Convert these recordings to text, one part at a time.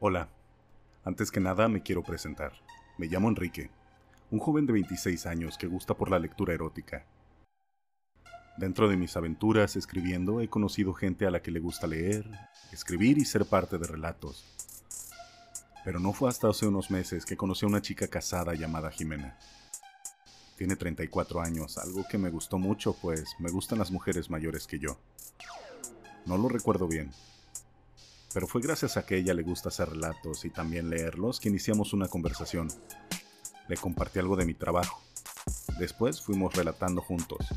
Hola, antes que nada me quiero presentar. Me llamo Enrique, un joven de 26 años que gusta por la lectura erótica. Dentro de mis aventuras escribiendo he conocido gente a la que le gusta leer, escribir y ser parte de relatos. Pero no fue hasta hace unos meses que conocí a una chica casada llamada Jimena. Tiene 34 años, algo que me gustó mucho pues me gustan las mujeres mayores que yo. No lo recuerdo bien, pero fue gracias a que ella le gusta hacer relatos y también leerlos que iniciamos una conversación. Le compartí algo de mi trabajo. Después fuimos relatando juntos.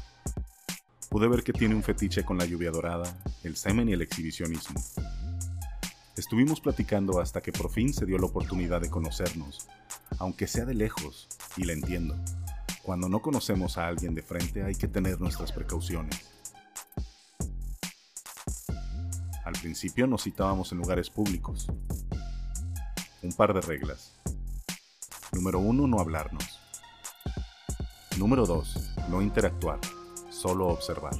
Pude ver que tiene un fetiche con la lluvia dorada, el semen y el exhibicionismo. Estuvimos platicando hasta que por fin se dio la oportunidad de conocernos, aunque sea de lejos, y la entiendo. Cuando no conocemos a alguien de frente hay que tener nuestras precauciones. Al principio nos citábamos en lugares públicos. Un par de reglas. Número 1. No hablarnos. Número 2. No interactuar, solo observar.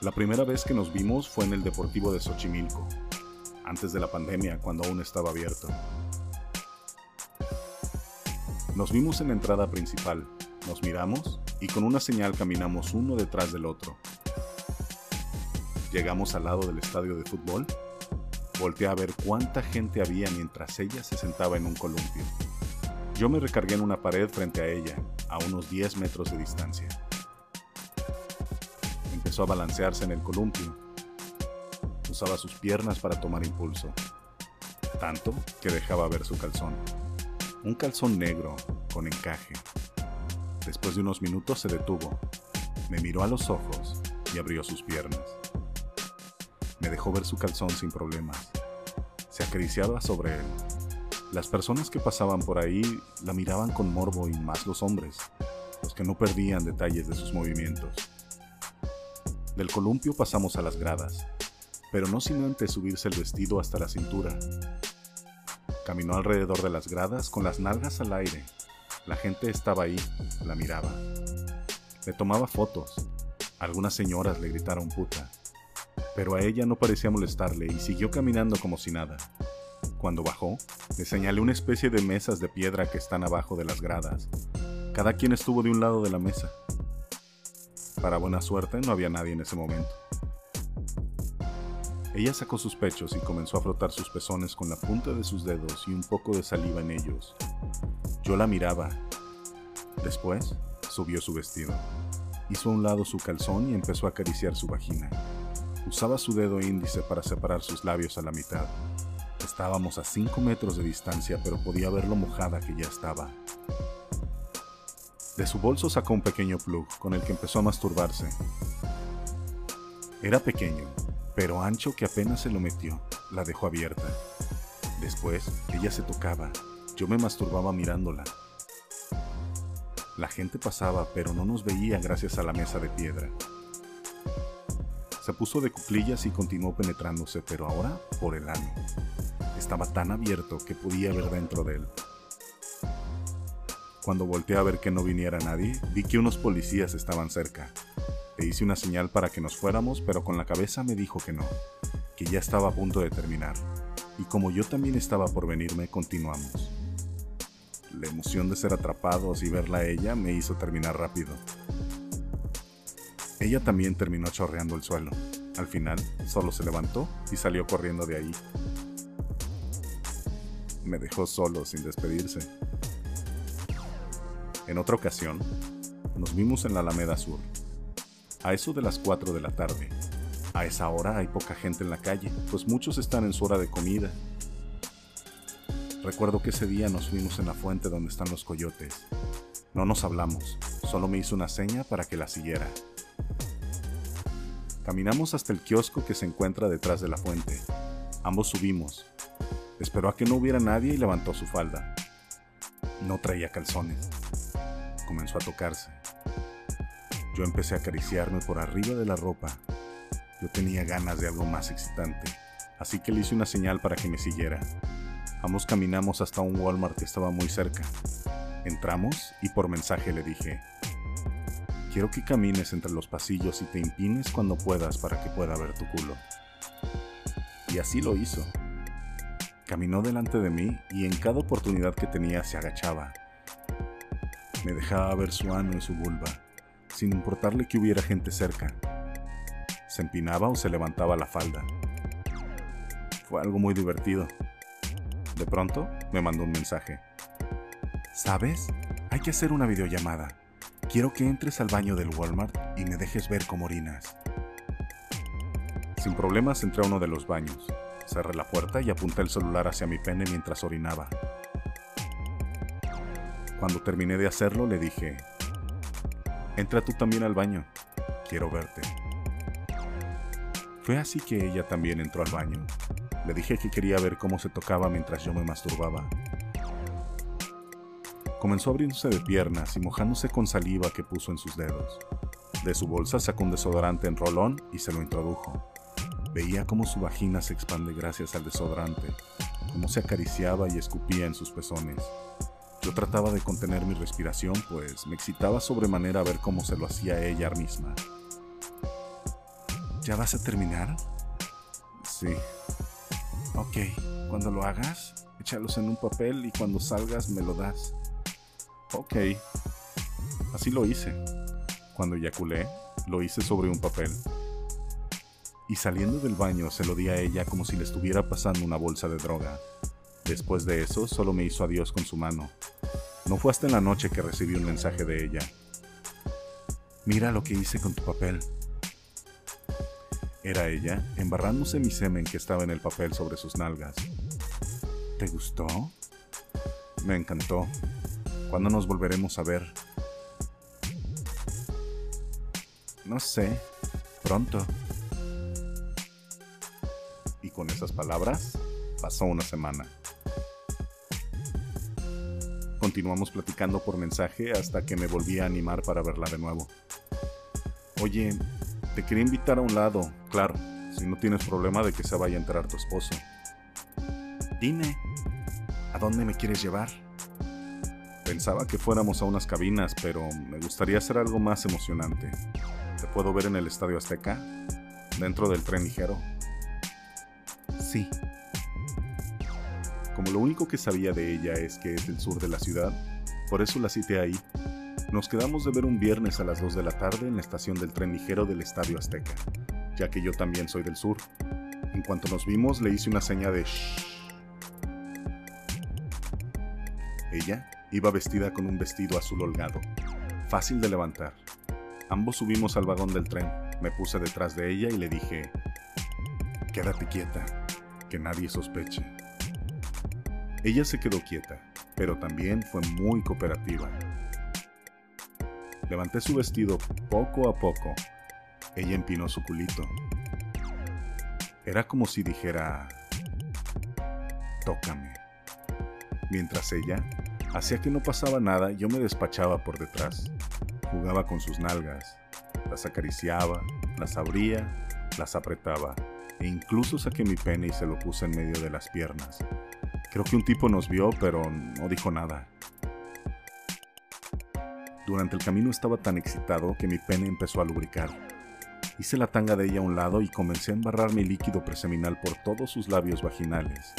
La primera vez que nos vimos fue en el Deportivo de Xochimilco, antes de la pandemia, cuando aún estaba abierto. Nos vimos en la entrada principal, nos miramos y con una señal caminamos uno detrás del otro. Llegamos al lado del estadio de fútbol. Volteé a ver cuánta gente había mientras ella se sentaba en un columpio. Yo me recargué en una pared frente a ella, a unos 10 metros de distancia. Empezó a balancearse en el columpio. Usaba sus piernas para tomar impulso, tanto que dejaba ver su calzón un calzón negro con encaje. Después de unos minutos se detuvo, me miró a los ojos y abrió sus piernas. Me dejó ver su calzón sin problemas. Se acariciaba sobre él. Las personas que pasaban por ahí la miraban con morbo y más los hombres, los que no perdían detalles de sus movimientos. Del columpio pasamos a las gradas, pero no sin antes subirse el vestido hasta la cintura Caminó alrededor de las gradas con las nalgas al aire. La gente estaba ahí, la miraba. Le tomaba fotos. Algunas señoras le gritaron puta. Pero a ella no parecía molestarle y siguió caminando como si nada. Cuando bajó, le señalé una especie de mesas de piedra que están abajo de las gradas. Cada quien estuvo de un lado de la mesa. Para buena suerte no había nadie en ese momento. Ella sacó sus pechos y comenzó a frotar sus pezones con la punta de sus dedos y un poco de saliva en ellos. Yo la miraba. Después, subió su vestido. Hizo a un lado su calzón y empezó a acariciar su vagina. Usaba su dedo índice para separar sus labios a la mitad. Estábamos a 5 metros de distancia, pero podía ver lo mojada que ya estaba. De su bolso sacó un pequeño plug con el que empezó a masturbarse. Era pequeño, pero ancho que apenas se lo metió, la dejó abierta. Después, ella se tocaba, yo me masturbaba mirándola. La gente pasaba, pero no nos veía gracias a la mesa de piedra. Se puso de cuclillas y continuó penetrándose, pero ahora por el ano. Estaba tan abierto que podía ver dentro de él. Cuando volteé a ver que no viniera nadie, vi que unos policías estaban cerca. Le hice una señal para que nos fuéramos, pero con la cabeza me dijo que no, que ya estaba a punto de terminar. Y como yo también estaba por venirme, continuamos. La emoción de ser atrapados y verla a ella me hizo terminar rápido. Ella también terminó chorreando el suelo. Al final, solo se levantó y salió corriendo de ahí. Me dejó solo sin despedirse. En otra ocasión, nos vimos en la Alameda Sur, a eso de las 4 de la tarde. A esa hora hay poca gente en la calle, pues muchos están en su hora de comida. Recuerdo que ese día nos fuimos en la fuente donde están los coyotes. No nos hablamos, solo me hizo una seña para que la siguiera. Caminamos hasta el kiosco que se encuentra detrás de la fuente. Ambos subimos. Esperó a que no hubiera nadie y levantó su falda. No traía calzones. Comenzó a tocarse. Yo empecé a acariciarme por arriba de la ropa. Yo tenía ganas de algo más excitante, así que le hice una señal para que me siguiera. Ambos caminamos hasta un Walmart que estaba muy cerca. Entramos y por mensaje le dije, quiero que camines entre los pasillos y te impines cuando puedas para que pueda ver tu culo. Y así lo hizo. Caminó delante de mí y en cada oportunidad que tenía se agachaba. Me dejaba ver su ano y su vulva, sin importarle que hubiera gente cerca. Se empinaba o se levantaba la falda. Fue algo muy divertido. De pronto me mandó un mensaje. ¿Sabes? Hay que hacer una videollamada. Quiero que entres al baño del Walmart y me dejes ver cómo orinas. Sin problemas entré a uno de los baños. Cerré la puerta y apunté el celular hacia mi pene mientras orinaba. Cuando terminé de hacerlo le dije, entra tú también al baño, quiero verte. Fue así que ella también entró al baño. Le dije que quería ver cómo se tocaba mientras yo me masturbaba. Comenzó abriéndose de piernas y mojándose con saliva que puso en sus dedos. De su bolsa sacó un desodorante en rolón y se lo introdujo. Veía cómo su vagina se expande gracias al desodorante, cómo se acariciaba y escupía en sus pezones. Yo trataba de contener mi respiración, pues me excitaba sobremanera ver cómo se lo hacía ella misma. ¿Ya vas a terminar? Sí, Ok, cuando lo hagas, échalos en un papel y cuando salgas me lo das. Ok. Así lo hice. Cuando eyaculé, lo hice sobre un papel. Y saliendo del baño se lo di a ella como si le estuviera pasando una bolsa de droga. Después de eso, solo me hizo adiós con su mano. No fue hasta en la noche que recibí un mensaje de ella. Mira lo que hice con tu papel. Era ella, embarrándose mi semen que estaba en el papel sobre sus nalgas. ¿Te gustó? Me encantó. ¿Cuándo nos volveremos a ver? No sé. Pronto. Y con esas palabras, pasó una semana. Continuamos platicando por mensaje hasta que me volví a animar para verla de nuevo. Oye, te quería invitar a un lado, claro, si no tienes problema de que se vaya a enterar tu esposo. Dime, ¿a dónde me quieres llevar? Pensaba que fuéramos a unas cabinas, pero me gustaría hacer algo más emocionante. ¿Te puedo ver en el Estadio Azteca? ¿Dentro del tren ligero? Sí. Como lo único que sabía de ella es que es del sur de la ciudad, por eso la cité ahí nos quedamos de ver un viernes a las 2 de la tarde en la estación del tren ligero del Estadio Azteca, ya que yo también soy del sur. En cuanto nos vimos, le hice una seña de shh. Ella iba vestida con un vestido azul holgado, fácil de levantar. Ambos subimos al vagón del tren, me puse detrás de ella y le dije, quédate quieta, que nadie sospeche. Ella se quedó quieta, pero también fue muy cooperativa Levanté su vestido poco a poco. Ella empinó su culito. Era como si dijera, tócame. Mientras ella hacía que no pasaba nada, yo me despachaba por detrás. Jugaba con sus nalgas, las acariciaba, las abría, las apretaba e incluso saqué mi pene y se lo puse en medio de las piernas. Creo que un tipo nos vio, pero no dijo nada. Durante el camino estaba tan excitado que mi pene empezó a lubricar. Hice la tanga de ella a un lado y comencé a embarrar mi líquido preseminal por todos sus labios vaginales.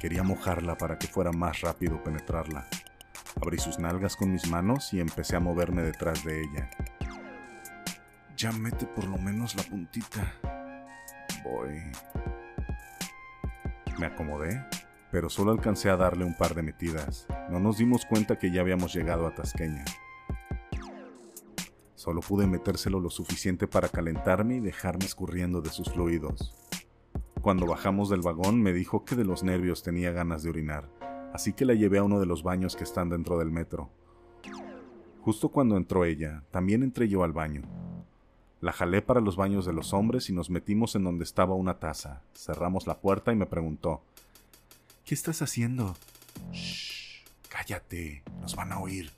Quería mojarla para que fuera más rápido penetrarla. Abrí sus nalgas con mis manos y empecé a moverme detrás de ella. Ya mete por lo menos la puntita. Voy. Me acomodé, pero solo alcancé a darle un par de metidas. No nos dimos cuenta que ya habíamos llegado a Tasqueña. Solo pude metérselo lo suficiente para calentarme y dejarme escurriendo de sus fluidos. Cuando bajamos del vagón me dijo que de los nervios tenía ganas de orinar, así que la llevé a uno de los baños que están dentro del metro. Justo cuando entró ella, también entré yo al baño. La jalé para los baños de los hombres y nos metimos en donde estaba una taza. Cerramos la puerta y me preguntó, ¿Qué estás haciendo? Shh, cállate, nos van a oír.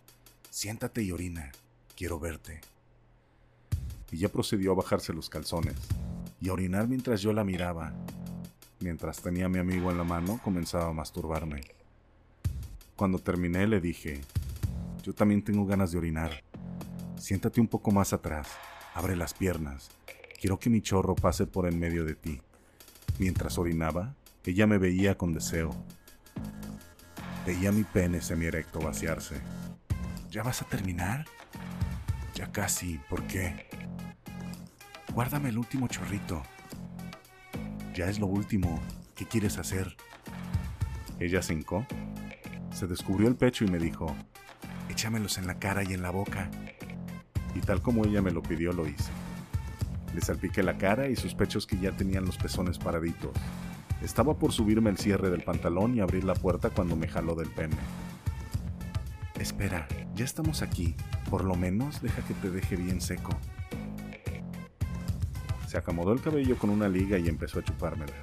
Siéntate y orina. Quiero verte y ya procedió a bajarse los calzones y a orinar mientras yo la miraba. Mientras tenía a mi amigo en la mano, comenzaba a masturbarme. Cuando terminé le dije, yo también tengo ganas de orinar. Siéntate un poco más atrás, abre las piernas. Quiero que mi chorro pase por en medio de ti. Mientras orinaba, Ella me veía con deseo. Veía mi pene semierecto vaciarse. ¿Ya vas a terminar? Ya casi, ¿por qué? Guárdame el último chorrito. Ya es lo último. ¿Qué quieres hacer? Ella se se descubrió el pecho y me dijo, échamelos en la cara y en la boca. Y tal como ella me lo pidió, lo hice. Le salpiqué la cara y sus pechos que ya tenían los pezones paraditos. Estaba por subirme el cierre del pantalón y abrir la puerta cuando me jaló del pene. Espera, ya estamos aquí. Por lo menos deja que te deje bien seco. Se acomodó el cabello con una liga y empezó a chupármela.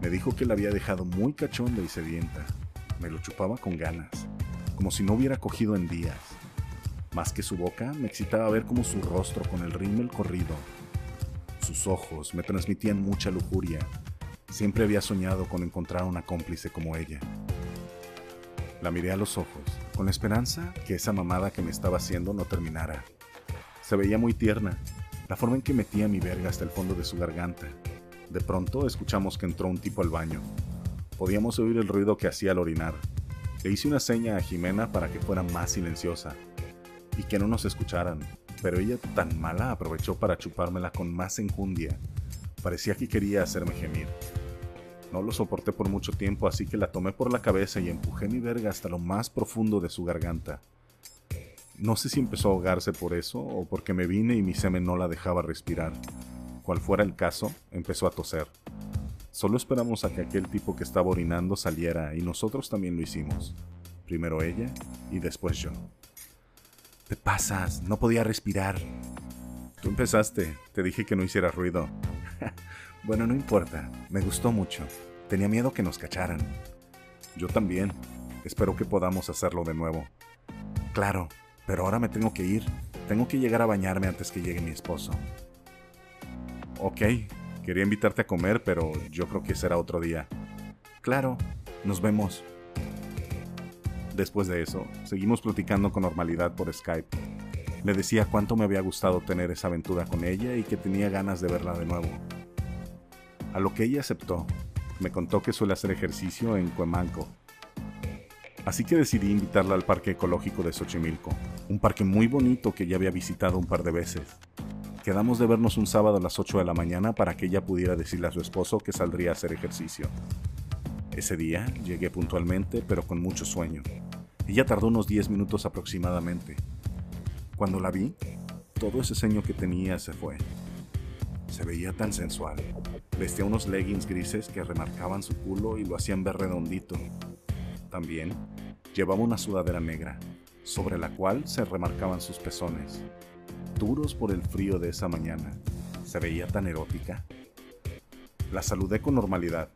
Me dijo que la había dejado muy cachonda y sedienta. Me lo chupaba con ganas, como si no hubiera cogido en días. Más que su boca, me excitaba ver cómo su rostro con el rímel corrido. Sus ojos me transmitían mucha lujuria. Siempre había soñado con encontrar una cómplice como ella. La miré a los ojos, con la esperanza que esa mamada que me estaba haciendo no terminara. Se veía muy tierna, la forma en que metía mi verga hasta el fondo de su garganta. De pronto escuchamos que entró un tipo al baño. Podíamos oír el ruido que hacía al orinar. Le hice una seña a Jimena para que fuera más silenciosa y que no nos escucharan, pero ella tan mala aprovechó para chupármela con más enjundia. Parecía que quería hacerme gemir. No lo soporté por mucho tiempo, así que la tomé por la cabeza y empujé mi verga hasta lo más profundo de su garganta. No sé si empezó a ahogarse por eso o porque me vine y mi semen no la dejaba respirar. Cual fuera el caso, empezó a toser. Solo esperamos a que aquel tipo que estaba orinando saliera y nosotros también lo hicimos. Primero ella y después yo. Te pasas, no podía respirar. Tú empezaste, te dije que no hiciera ruido. bueno, no importa, me gustó mucho. Tenía miedo que nos cacharan. Yo también. Espero que podamos hacerlo de nuevo. Claro, pero ahora me tengo que ir. Tengo que llegar a bañarme antes que llegue mi esposo. Ok, quería invitarte a comer, pero yo creo que será otro día. Claro, nos vemos. Después de eso, seguimos platicando con normalidad por Skype. Le decía cuánto me había gustado tener esa aventura con ella y que tenía ganas de verla de nuevo. A lo que ella aceptó, me contó que suele hacer ejercicio en Cuemanco, Así que decidí invitarla al Parque Ecológico de Xochimilco, un parque muy bonito que ya había visitado un par de veces. Quedamos de vernos un sábado a las 8 de la mañana para que ella pudiera decirle a su esposo que saldría a hacer ejercicio. Ese día llegué puntualmente, pero con mucho sueño. Ella tardó unos 10 minutos aproximadamente. Cuando la vi, todo ese ceño que tenía se fue. Se veía tan sensual. Vestía unos leggings grises que remarcaban su culo y lo hacían ver redondito, también llevaba una sudadera negra, sobre la cual se remarcaban sus pezones, duros por el frío de esa mañana. Se veía tan erótica. La saludé con normalidad.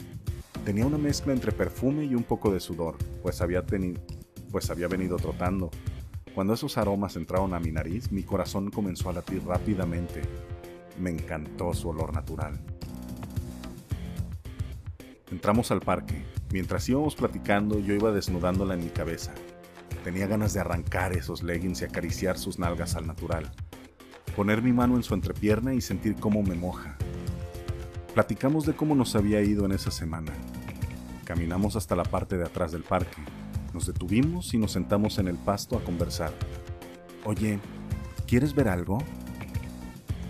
Tenía una mezcla entre perfume y un poco de sudor, pues había, pues había venido trotando. Cuando esos aromas entraron a mi nariz, mi corazón comenzó a latir rápidamente. Me encantó su olor natural. Entramos al parque. Mientras íbamos platicando, yo iba desnudándola en mi cabeza. Tenía ganas de arrancar esos leggings y acariciar sus nalgas al natural. Poner mi mano en su entrepierna y sentir cómo me moja. Platicamos de cómo nos había ido en esa semana. Caminamos hasta la parte de atrás del parque. Nos detuvimos y nos sentamos en el pasto a conversar. Oye, ¿quieres ver algo?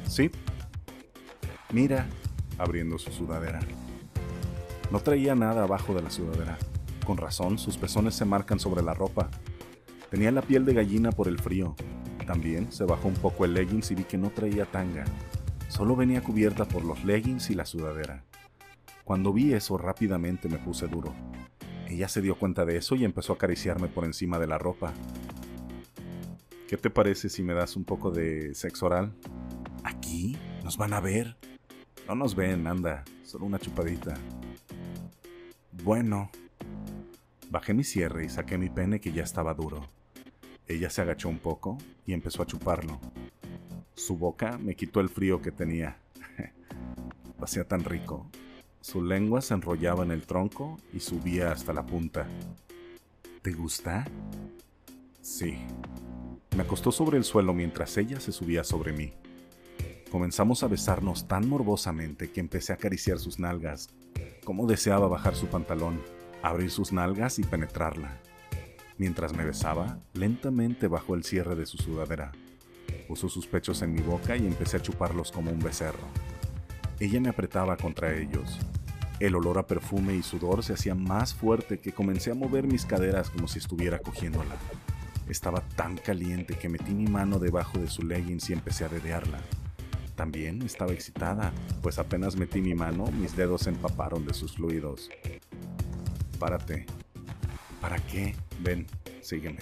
Sí. Mira, abriendo su sudadera. No traía nada abajo de la sudadera. Con razón, sus pezones se marcan sobre la ropa. Tenía la piel de gallina por el frío. También se bajó un poco el leggings y vi que no traía tanga. Solo venía cubierta por los leggings y la sudadera. Cuando vi eso rápidamente me puse duro. Ella se dio cuenta de eso y empezó a acariciarme por encima de la ropa. ¿Qué te parece si me das un poco de sexo oral? ¿Aquí? ¿Nos van a ver? No nos ven, anda, solo una chupadita. Bueno. Bajé mi cierre y saqué mi pene que ya estaba duro. Ella se agachó un poco y empezó a chuparlo. Su boca me quitó el frío que tenía. Lo hacía tan rico. Su lengua se enrollaba en el tronco y subía hasta la punta. ¿Te gusta? Sí. Me acostó sobre el suelo mientras ella se subía sobre mí. Comenzamos a besarnos tan morbosamente que empecé a acariciar sus nalgas Cómo deseaba bajar su pantalón, abrir sus nalgas y penetrarla. Mientras me besaba, lentamente bajó el cierre de su sudadera. Puso sus pechos en mi boca y empecé a chuparlos como un becerro. Ella me apretaba contra ellos. El olor a perfume y sudor se hacía más fuerte que comencé a mover mis caderas como si estuviera cogiéndola. Estaba tan caliente que metí mi mano debajo de su leggings y empecé a dedearla. También estaba excitada, pues apenas metí mi mano, mis dedos se empaparon de sus fluidos. Párate. ¿Para qué? Ven, sígueme.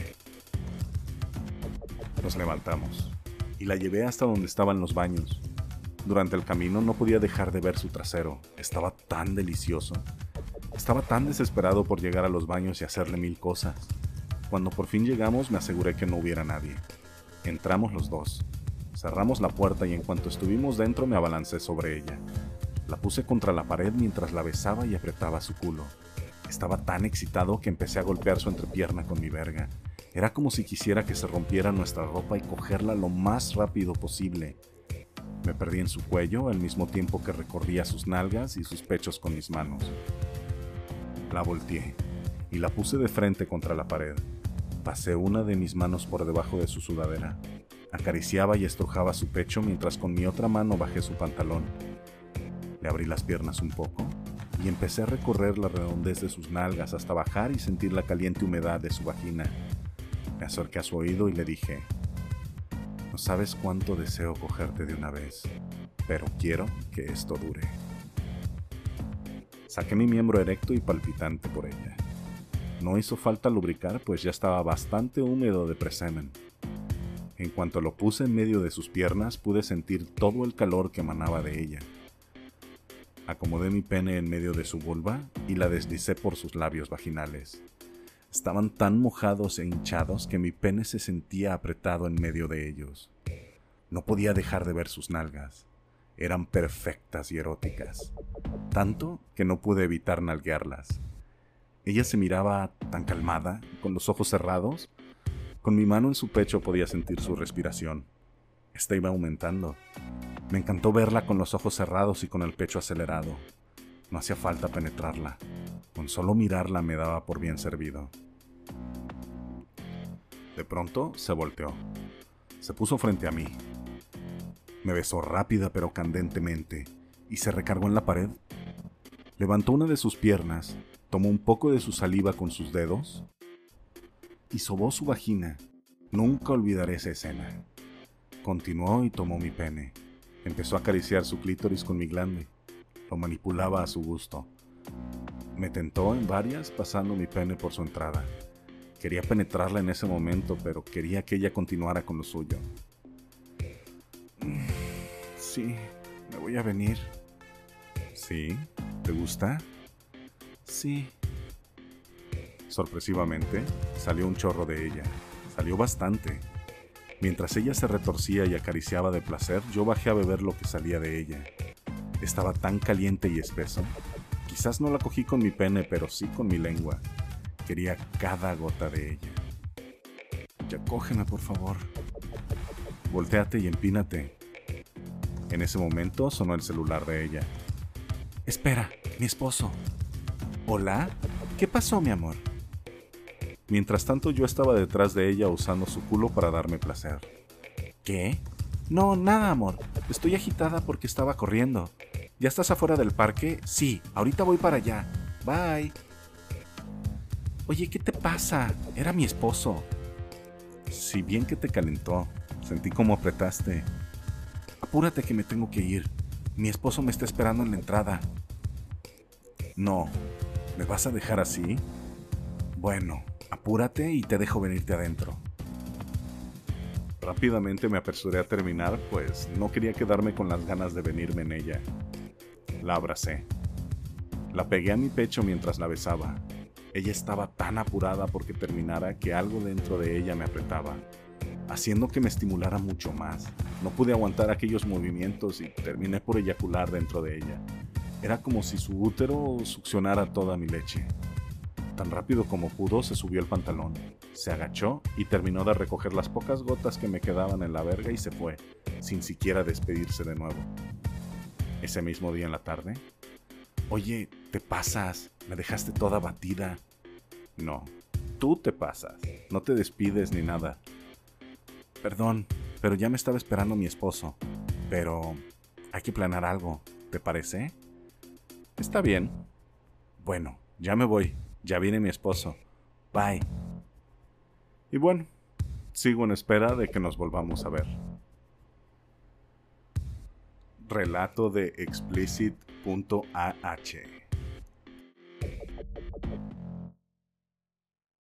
Nos levantamos y la llevé hasta donde estaban los baños. Durante el camino no podía dejar de ver su trasero, estaba tan delicioso. Estaba tan desesperado por llegar a los baños y hacerle mil cosas. Cuando por fin llegamos me aseguré que no hubiera nadie. Entramos los dos. Cerramos la puerta y en cuanto estuvimos dentro me abalancé sobre ella. La puse contra la pared mientras la besaba y apretaba su culo. Estaba tan excitado que empecé a golpear su entrepierna con mi verga. Era como si quisiera que se rompiera nuestra ropa y cogerla lo más rápido posible. Me perdí en su cuello al mismo tiempo que recorría sus nalgas y sus pechos con mis manos. La volteé y la puse de frente contra la pared. Pasé una de mis manos por debajo de su sudadera. Acariciaba y estrujaba su pecho mientras con mi otra mano bajé su pantalón. Le abrí las piernas un poco y empecé a recorrer la redondez de sus nalgas hasta bajar y sentir la caliente humedad de su vagina. Me acerqué a su oído y le dije, no sabes cuánto deseo cogerte de una vez, pero quiero que esto dure. Saqué mi miembro erecto y palpitante por ella. No hizo falta lubricar, pues ya estaba bastante húmedo de presemen. En cuanto lo puse en medio de sus piernas, pude sentir todo el calor que emanaba de ella. Acomodé mi pene en medio de su vulva y la deslicé por sus labios vaginales. Estaban tan mojados e hinchados que mi pene se sentía apretado en medio de ellos. No podía dejar de ver sus nalgas. Eran perfectas y eróticas, tanto que no pude evitar nalguearlas. Ella se miraba tan calmada, con los ojos cerrados. Con mi mano en su pecho podía sentir su respiración. Esta iba aumentando. Me encantó verla con los ojos cerrados y con el pecho acelerado. No hacía falta penetrarla. Con solo mirarla me daba por bien servido. De pronto se volteó. Se puso frente a mí. Me besó rápida pero candentemente y se recargó en la pared. Levantó una de sus piernas tomó un poco de su saliva con sus dedos y sobó su vagina. Nunca olvidaré esa escena. Continuó y tomó mi pene. Empezó a acariciar su clítoris con mi glande. Lo manipulaba a su gusto. Me tentó en varias pasando mi pene por su entrada. Quería penetrarla en ese momento, pero quería que ella continuara con lo suyo. Sí, me voy a venir. ¿Sí? ¿Te gusta? Sí. Sorpresivamente, salió un chorro de ella. Salió bastante. Mientras ella se retorcía y acariciaba de placer, yo bajé a beber lo que salía de ella. Estaba tan caliente y espeso. Quizás no la cogí con mi pene, pero sí con mi lengua. Quería cada gota de ella. Ya cógeme, por favor. Voltéate y empínate. En ese momento sonó el celular de ella. Espera, mi esposo. ¿Hola? ¿Qué pasó, mi amor? Mientras tanto yo estaba detrás de ella usando su culo para darme placer. ¿Qué? No, nada, amor. Estoy agitada porque estaba corriendo. ¿Ya estás afuera del parque? Sí, ahorita voy para allá. Bye. Oye, ¿qué te pasa? Era mi esposo. Si bien que te calentó, sentí como apretaste. Apúrate que me tengo que ir. Mi esposo me está esperando en la entrada. No, ¿Me vas a dejar así? Bueno, apúrate y te dejo venirte adentro. Rápidamente me apresuré a terminar, pues no quería quedarme con las ganas de venirme en ella. La abracé. La pegué a mi pecho mientras la besaba. Ella estaba tan apurada porque terminara que algo dentro de ella me apretaba, haciendo que me estimulara mucho más. No pude aguantar aquellos movimientos y terminé por eyacular dentro de ella. Era como si su útero succionara toda mi leche. Tan rápido como pudo se subió el pantalón, se agachó y terminó de recoger las pocas gotas que me quedaban en la verga y se fue, sin siquiera despedirse de nuevo. Ese mismo día en la tarde, Oye, te pasas, me dejaste toda batida. No, tú te pasas, no te despides ni nada. Perdón, pero ya me estaba esperando mi esposo. Pero hay que planear algo, ¿te parece? Está bien. Bueno, ya me voy, ya viene mi esposo. Bye. Y bueno, sigo en espera de que nos volvamos a ver. Relato de explicit.ah